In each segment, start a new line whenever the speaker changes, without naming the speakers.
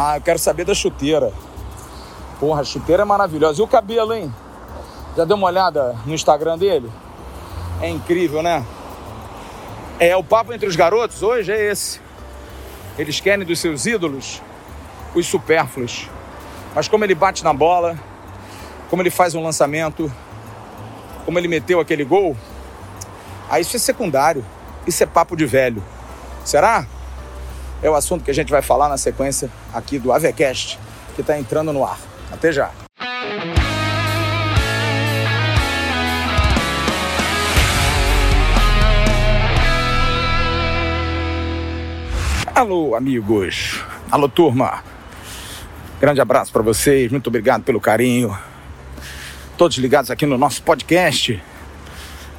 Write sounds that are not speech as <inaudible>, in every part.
Ah, eu quero saber da chuteira. Porra, a chuteira é maravilhosa. E o cabelo, hein? Já deu uma olhada no Instagram dele? É incrível, né? É, o papo entre os garotos hoje é esse. Eles querem dos seus ídolos os supérfluos. Mas como ele bate na bola, como ele faz um lançamento, como ele meteu aquele gol, aí isso é secundário. Isso é papo de velho. Será? É o assunto que a gente vai falar na sequência aqui do Avecast, que está entrando no ar. Até já. Alô, amigos. Alô, turma. Grande abraço para vocês. Muito obrigado pelo carinho. Todos ligados aqui no nosso podcast,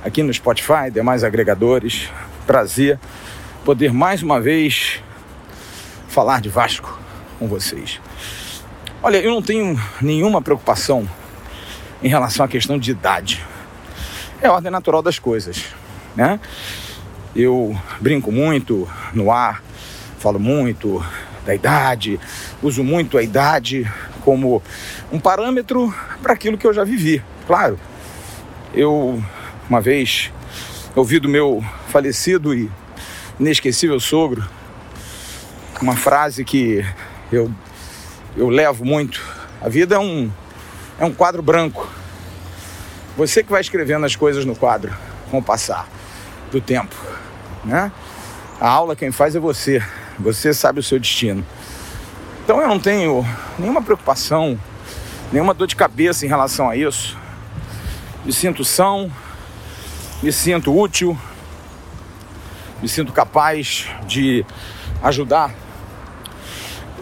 aqui no Spotify, demais agregadores. Prazer poder mais uma vez falar de Vasco com vocês. Olha, eu não tenho nenhuma preocupação em relação à questão de idade. É a ordem natural das coisas, né? Eu brinco muito no ar, falo muito da idade, uso muito a idade como um parâmetro para aquilo que eu já vivi. Claro, eu uma vez ouvi do meu falecido e inesquecível sogro uma frase que eu, eu levo muito. A vida é um, é um quadro branco. Você que vai escrevendo as coisas no quadro com o passar do tempo. Né? A aula quem faz é você. Você sabe o seu destino. Então eu não tenho nenhuma preocupação, nenhuma dor de cabeça em relação a isso. Me sinto são, me sinto útil, me sinto capaz de ajudar.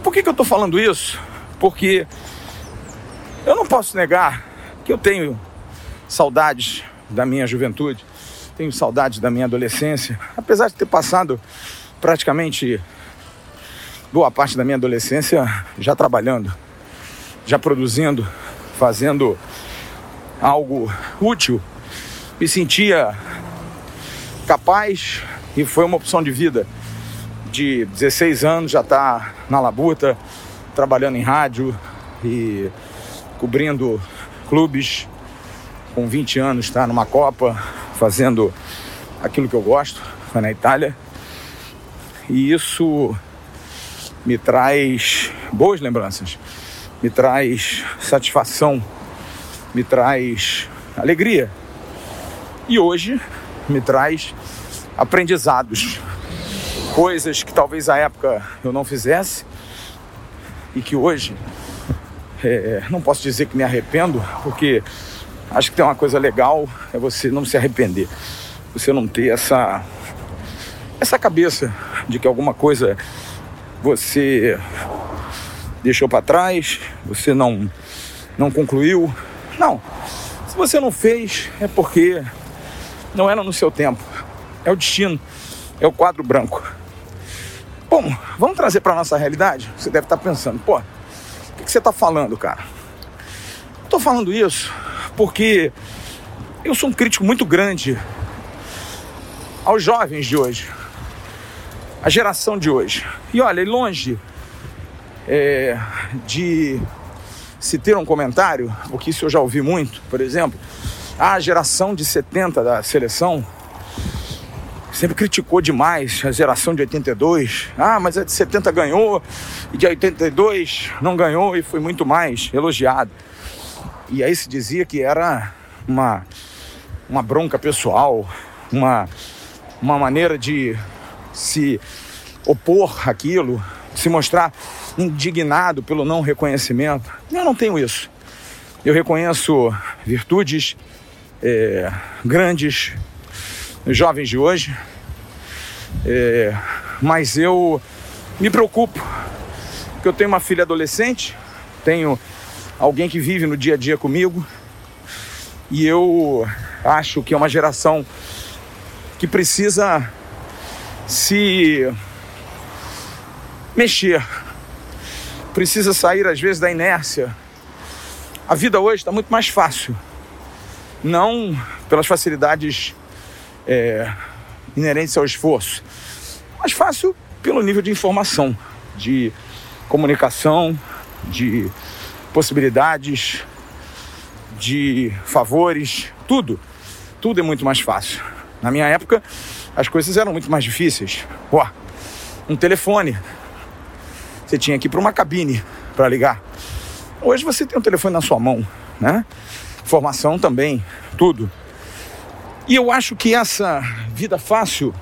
Por que, que eu estou falando isso? Porque eu não posso negar que eu tenho saudades da minha juventude, tenho saudades da minha adolescência, apesar de ter passado praticamente boa parte da minha adolescência já trabalhando, já produzindo, fazendo algo útil, me sentia capaz e foi uma opção de vida. De 16 anos já está na labuta, trabalhando em rádio e cobrindo clubes. Com 20 anos está numa Copa, fazendo aquilo que eu gosto, foi na Itália. E isso me traz boas lembranças, me traz satisfação, me traz alegria. E hoje me traz aprendizados, coisas que talvez à época eu não fizesse e que hoje é, não posso dizer que me arrependo, porque acho que tem uma coisa legal é você não se arrepender, você não ter essa essa cabeça de que alguma coisa você deixou para trás, você não não concluiu. Não. Se você não fez é porque não era no seu tempo é o destino, é o quadro branco. Bom, vamos trazer para nossa realidade? Você deve estar tá pensando, pô, o que, que você está falando, cara? Estou falando isso porque eu sou um crítico muito grande aos jovens de hoje, a geração de hoje. E olha, longe é, de se ter um comentário, porque isso eu já ouvi muito, por exemplo, a geração de 70 da seleção sempre criticou demais a geração de 82. Ah, mas a de 70 ganhou e de 82 não ganhou e foi muito mais elogiado. E aí se dizia que era uma, uma bronca pessoal, uma, uma maneira de se opor àquilo, se mostrar indignado pelo não reconhecimento. Eu não tenho isso. Eu reconheço virtudes é, grandes, jovens de hoje, é, mas eu me preocupo, porque eu tenho uma filha adolescente, tenho alguém que vive no dia a dia comigo, e eu acho que é uma geração que precisa se mexer, precisa sair às vezes da inércia. A vida hoje está muito mais fácil, não pelas facilidades é, inerentes ao esforço, mas fácil pelo nível de informação, de comunicação, de possibilidades, de favores, tudo. Tudo é muito mais fácil. Na minha época, as coisas eram muito mais difíceis. Um telefone. Você tinha que ir para uma cabine para ligar. Hoje você tem um telefone na sua mão, né? Formação também, tudo. E eu acho que essa vida fácil,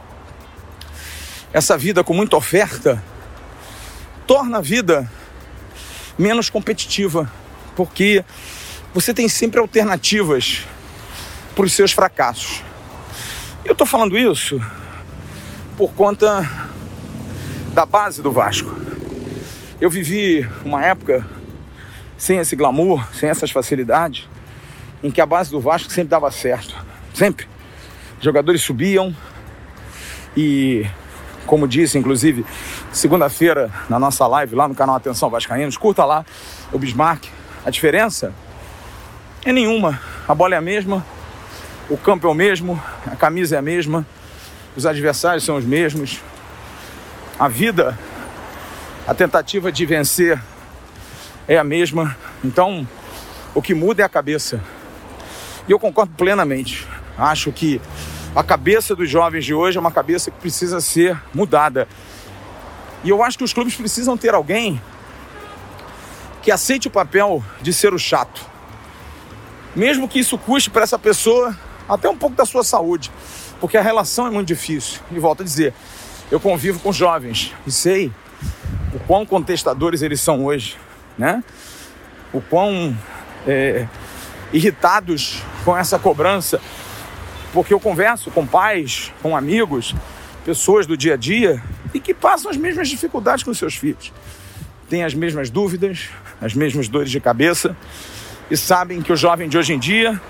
essa vida com muita oferta, torna a vida menos competitiva, porque você tem sempre alternativas para os seus fracassos. Eu estou falando isso por conta da base do Vasco. Eu vivi uma época sem esse glamour, sem essas facilidades, em que a base do Vasco sempre dava certo. Sempre. Jogadores subiam e, como disse, inclusive, segunda-feira na nossa live lá no canal Atenção Vascaínos, curta lá o Bismarck. A diferença é nenhuma. A bola é a mesma, o campo é o mesmo, a camisa é a mesma, os adversários são os mesmos. A vida, a tentativa de vencer é a mesma. Então, o que muda é a cabeça. E eu concordo plenamente. Acho que a cabeça dos jovens de hoje é uma cabeça que precisa ser mudada. E eu acho que os clubes precisam ter alguém que aceite o papel de ser o chato. Mesmo que isso custe para essa pessoa até um pouco da sua saúde, porque a relação é muito difícil. E volto a dizer, eu convivo com jovens e sei o quão contestadores eles são hoje, né? O quão é, irritados com essa cobrança, porque eu converso com pais, com amigos, pessoas do dia a dia e que passam as mesmas dificuldades com seus filhos, têm as mesmas dúvidas, as mesmas dores de cabeça e sabem que o jovem de hoje em dia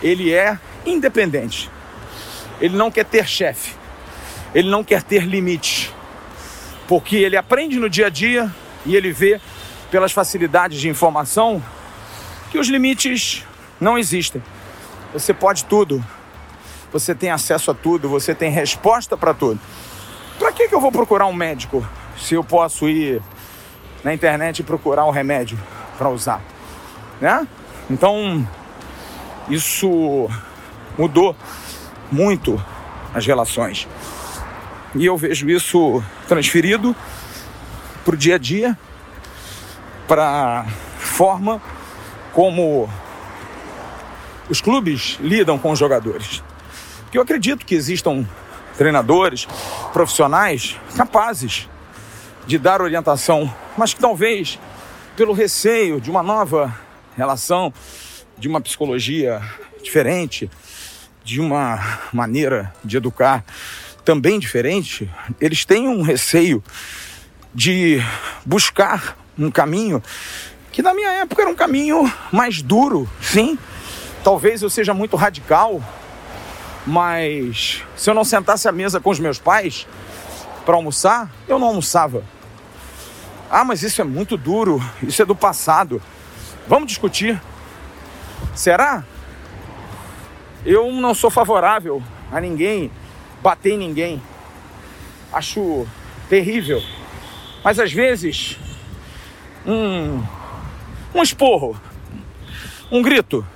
ele é independente. Ele não quer ter chefe. Ele não quer ter limite. Porque ele aprende no dia a dia e ele vê pelas facilidades de informação que os limites não existem. Você pode tudo. Você tem acesso a tudo, você tem resposta para tudo. Para que, que eu vou procurar um médico se eu posso ir na internet e procurar um remédio para usar? Né? Então, isso mudou muito as relações. E eu vejo isso transferido para o dia a dia, para forma como os clubes lidam com os jogadores. Porque eu acredito que existam treinadores profissionais capazes de dar orientação, mas que talvez pelo receio de uma nova relação de uma psicologia diferente, de uma maneira de educar também diferente, eles têm um receio de buscar um caminho que na minha época era um caminho mais duro, sim. Talvez eu seja muito radical, mas se eu não sentasse à mesa com os meus pais para almoçar, eu não almoçava. Ah, mas isso é muito duro, isso é do passado. Vamos discutir. Será? Eu não sou favorável a ninguém bater em ninguém. Acho terrível. Mas às vezes, um, um esporro, um grito,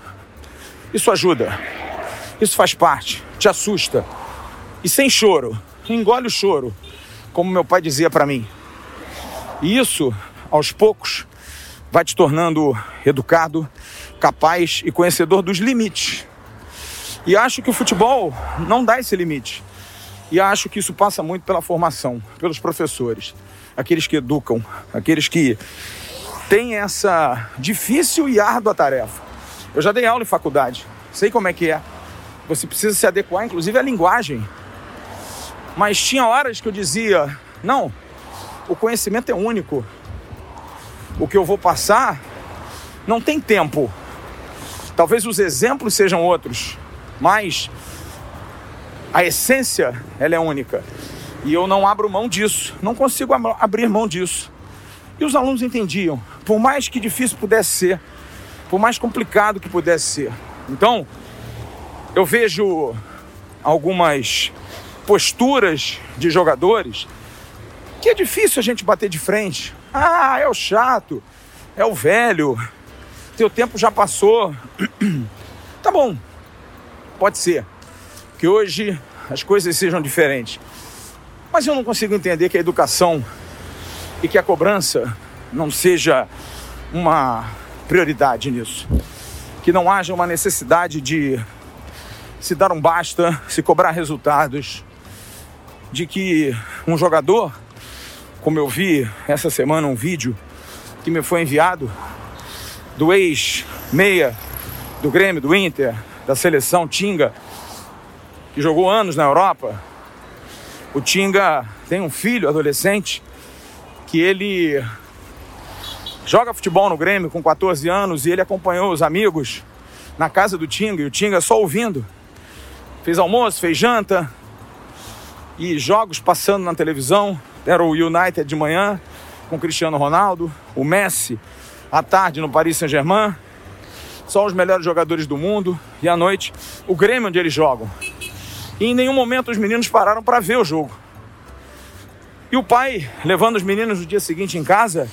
isso ajuda. Isso faz parte, te assusta. E sem choro, engole o choro, como meu pai dizia para mim. E isso, aos poucos, vai te tornando educado, capaz e conhecedor dos limites. E acho que o futebol não dá esse limite. E acho que isso passa muito pela formação, pelos professores, aqueles que educam, aqueles que têm essa difícil e árdua tarefa. Eu já dei aula em faculdade, sei como é que é. Você precisa se adequar, inclusive, à linguagem. Mas tinha horas que eu dizia: não, o conhecimento é único o que eu vou passar, não tem tempo. Talvez os exemplos sejam outros, mas a essência ela é única. E eu não abro mão disso, não consigo abrir mão disso. E os alunos entendiam, por mais que difícil pudesse ser, por mais complicado que pudesse ser. Então, eu vejo algumas posturas de jogadores que é difícil a gente bater de frente, Ah, é o chato, é o velho, teu tempo já passou. <clears throat> tá bom, pode ser que hoje as coisas sejam diferentes. Mas eu não consigo entender que a educação e que a cobrança não seja uma prioridade nisso. Que não haja uma necessidade de se dar um basta, se cobrar resultados, de que um jogador, como eu vi essa semana um vídeo que me foi enviado do ex-meia do Grêmio, do Inter, da seleção Tinga, que jogou anos na Europa. O Tinga tem um filho adolescente que ele joga futebol no Grêmio com 14 anos e ele acompanhou os amigos na casa do Tinga e o Tinga só ouvindo. Fez almoço, fez janta e jogos passando na televisão. Era o United de manhã com Cristiano Ronaldo, o Messi à tarde no Paris Saint-Germain. Só os melhores jogadores do mundo e à noite o Grêmio onde eles jogam. E em nenhum momento os meninos pararam para ver o jogo. E o pai, levando os meninos no dia seguinte em casa,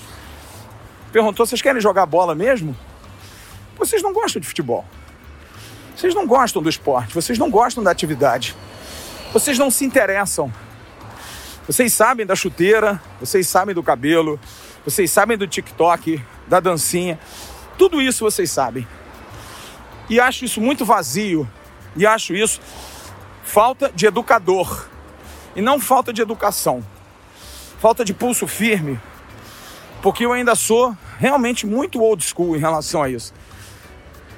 perguntou: Vocês querem jogar bola mesmo? Vocês não gostam de futebol. Vocês não gostam do esporte. Vocês não gostam da atividade. Vocês não se interessam. Vocês sabem da chuteira, vocês sabem do cabelo, vocês sabem do TikTok, da dancinha. Tudo isso vocês sabem. E acho isso muito vazio. E acho isso falta de educador. E não falta de educação. Falta de pulso firme. Porque eu ainda sou realmente muito old school em relação a isso.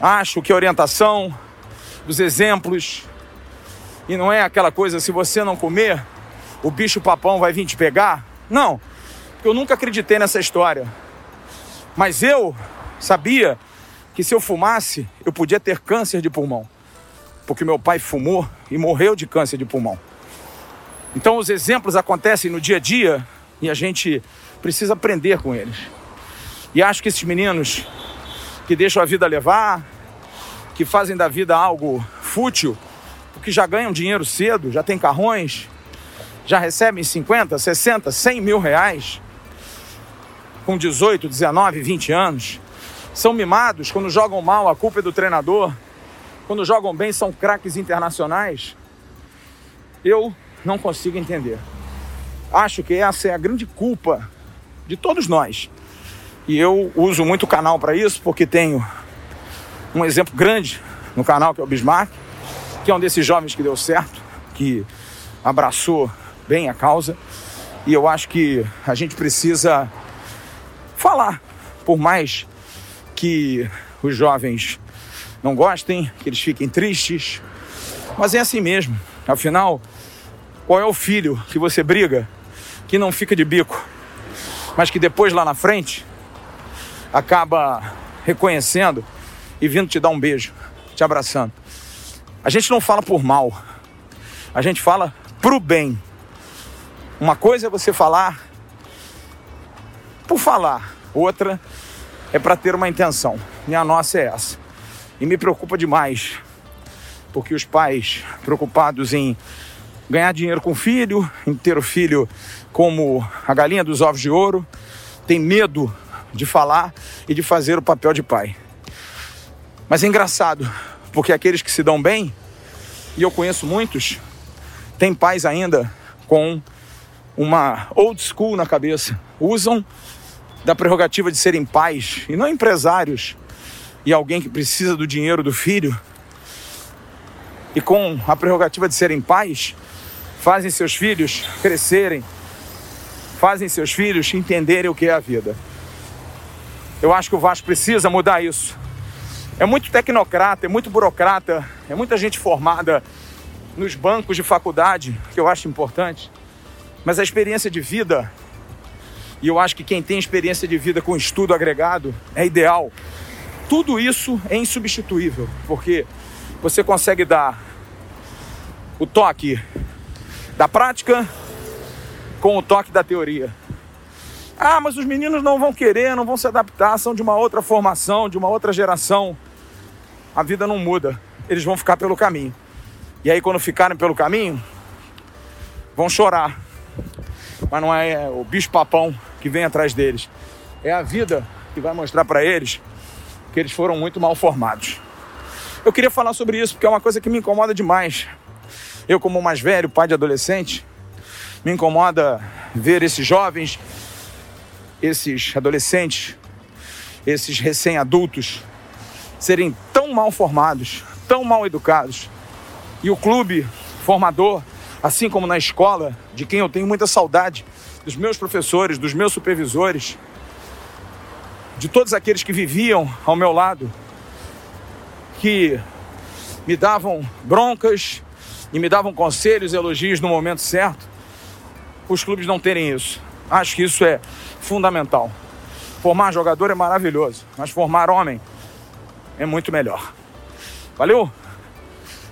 Acho que orientação, os exemplos, e não é aquela coisa, se você não comer, o bicho papão vai vir te pegar. Não, porque eu nunca acreditei nessa história. Mas eu sabia que se eu fumasse, eu podia ter câncer de pulmão. Porque meu pai fumou e morreu de câncer de pulmão. Então os exemplos acontecem no dia a dia e a gente precisa aprender com eles. E acho que esses meninos que deixam a vida levar, que fazem da vida algo fútil, porque já ganham dinheiro cedo, já tem carrões, já recebem 50, 60, 100 mil reais com 18, 19, 20 anos. São mimados quando jogam mal, a culpa é do treinador. Quando jogam bem, são craques internacionais. Eu não consigo entender. Acho que essa é a grande culpa de todos nós. E eu uso muito o canal para isso, porque tenho um exemplo grande no canal, que é o Bismarck, que é um desses jovens que deu certo, que abraçou bem a causa. E eu acho que a gente precisa falar, por mais que os jovens não gostem, que eles fiquem tristes, mas é assim mesmo. Afinal, qual é o filho que você briga que não fica de bico, mas que depois lá na frente acaba reconhecendo e vindo te dar um beijo, te abraçando. A gente não fala por mal, a gente fala pro bem. Uma coisa é você falar por falar, outra é para ter uma intenção. E a nossa é essa. E me preocupa demais, porque os pais preocupados em ganhar dinheiro com o filho, em ter o filho como a galinha dos ovos de ouro, tem medo de falar e de fazer o papel de pai. Mas é engraçado, porque aqueles que se dão bem, e eu conheço muitos, têm pais ainda com uma old school na cabeça. Usam da prerrogativa de serem pais e não empresários e alguém que precisa do dinheiro do filho. E com a prerrogativa de serem pais, fazem seus filhos crescerem, fazem seus filhos entenderem o que é a vida. Eu acho que o Vasco precisa mudar isso. É muito tecnocrata, é muito burocrata, é muita gente formada nos bancos de faculdade, que eu acho importante. Mas a experiência de vida, e eu acho que quem tem experiência de vida com estudo agregado é ideal. Tudo isso é insubstituível, porque você consegue dar o toque da prática com o toque da teoria. Ah, mas os meninos não vão querer, não vão se adaptar, são de uma outra formação, de uma outra geração. A vida não muda, eles vão ficar pelo caminho. E aí, quando ficarem pelo caminho, vão chorar. Mas não é o bicho-papão que vem atrás deles. É a vida que vai mostrar para eles que eles foram muito mal formados. Eu queria falar sobre isso porque é uma coisa que me incomoda demais. Eu, como mais velho, pai de adolescente, me incomoda ver esses jovens, esses adolescentes, esses recém-adultos serem tão mal formados, tão mal educados. E o clube formador, assim como na escola, de quem eu tenho muita saudade, dos meus professores, dos meus supervisores, de todos aqueles que viviam ao meu lado, que me davam broncas e me davam conselhos elogios no momento certo, os clubes não terem isso. Acho que isso é fundamental. Formar jogador é maravilhoso, mas formar homem é muito melhor. Valeu?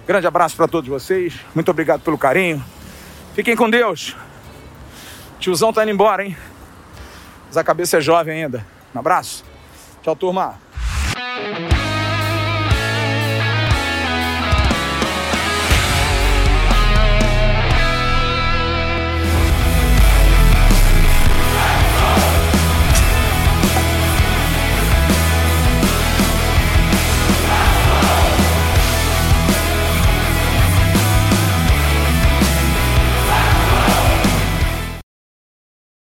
Grande abraço para todos vocês. Muito obrigado pelo carinho. Fiquem com Deus. Tiozão tá indo embora, hein? Mas a cabeça é jovem ainda. Um abraço. Tchau, turma.